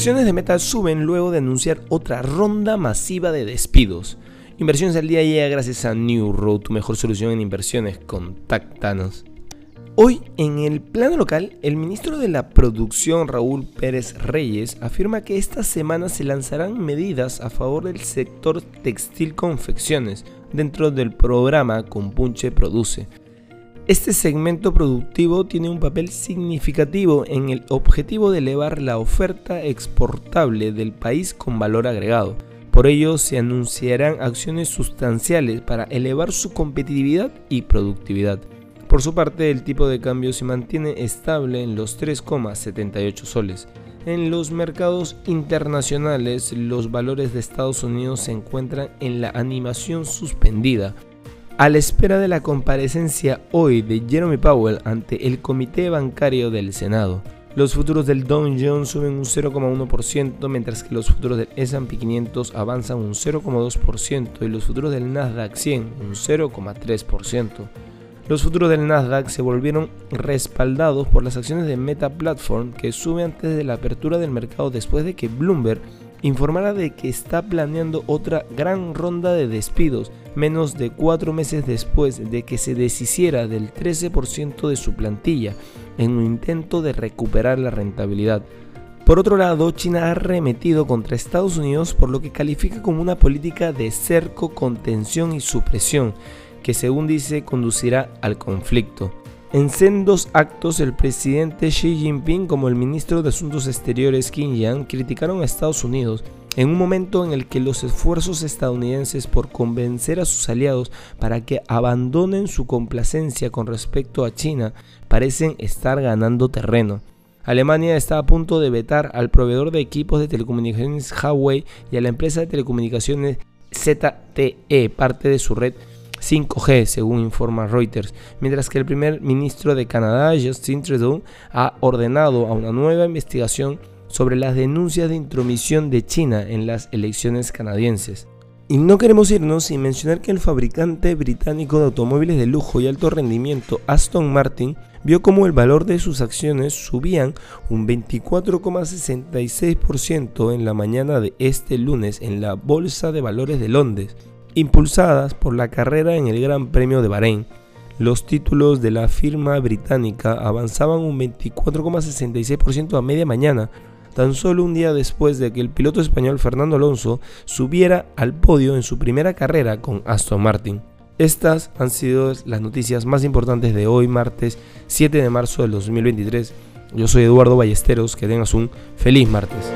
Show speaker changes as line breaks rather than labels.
acciones de Meta suben luego de anunciar otra ronda masiva de despidos. Inversiones al día llega gracias a New Road, tu mejor solución en inversiones. Contáctanos. Hoy, en el plano local, el ministro de la Producción, Raúl Pérez Reyes, afirma que esta semana se lanzarán medidas a favor del sector textil confecciones dentro del programa Compunche Produce. Este segmento productivo tiene un papel significativo en el objetivo de elevar la oferta exportable del país con valor agregado. Por ello, se anunciarán acciones sustanciales para elevar su competitividad y productividad. Por su parte, el tipo de cambio se mantiene estable en los 3,78 soles. En los mercados internacionales, los valores de Estados Unidos se encuentran en la animación suspendida, a la espera de la comparecencia hoy de Jeremy Powell ante el Comité Bancario del Senado. Los futuros del Dow Jones suben un 0,1%, mientras que los futuros del S&P 500 avanzan un 0,2% y los futuros del Nasdaq 100 un 0,3%. Los futuros del Nasdaq se volvieron respaldados por las acciones de Meta Platform que sube antes de la apertura del mercado después de que Bloomberg informara de que está planeando otra gran ronda de despidos menos de cuatro meses después de que se deshiciera del 13% de su plantilla en un intento de recuperar la rentabilidad. Por otro lado, China ha remetido contra Estados Unidos por lo que califica como una política de cerco, contención y supresión, que según dice conducirá al conflicto. En sendos actos, el presidente Xi Jinping como el ministro de Asuntos Exteriores Qin Yang criticaron a Estados Unidos en un momento en el que los esfuerzos estadounidenses por convencer a sus aliados para que abandonen su complacencia con respecto a China parecen estar ganando terreno. Alemania está a punto de vetar al proveedor de equipos de telecomunicaciones Huawei y a la empresa de telecomunicaciones ZTE, parte de su red 5G, según informa Reuters, mientras que el primer ministro de Canadá, Justin Trudeau, ha ordenado a una nueva investigación sobre las denuncias de intromisión de China en las elecciones canadienses. Y no queremos irnos sin mencionar que el fabricante británico de automóviles de lujo y alto rendimiento Aston Martin vio como el valor de sus acciones subían un 24,66% en la mañana de este lunes en la Bolsa de Valores de Londres, impulsadas por la carrera en el Gran Premio de Bahrein. Los títulos de la firma británica avanzaban un 24,66% a media mañana, tan solo un día después de que el piloto español Fernando Alonso subiera al podio en su primera carrera con Aston Martin. Estas han sido las noticias más importantes de hoy, martes 7 de marzo del 2023. Yo soy Eduardo Ballesteros, que tengas un feliz martes.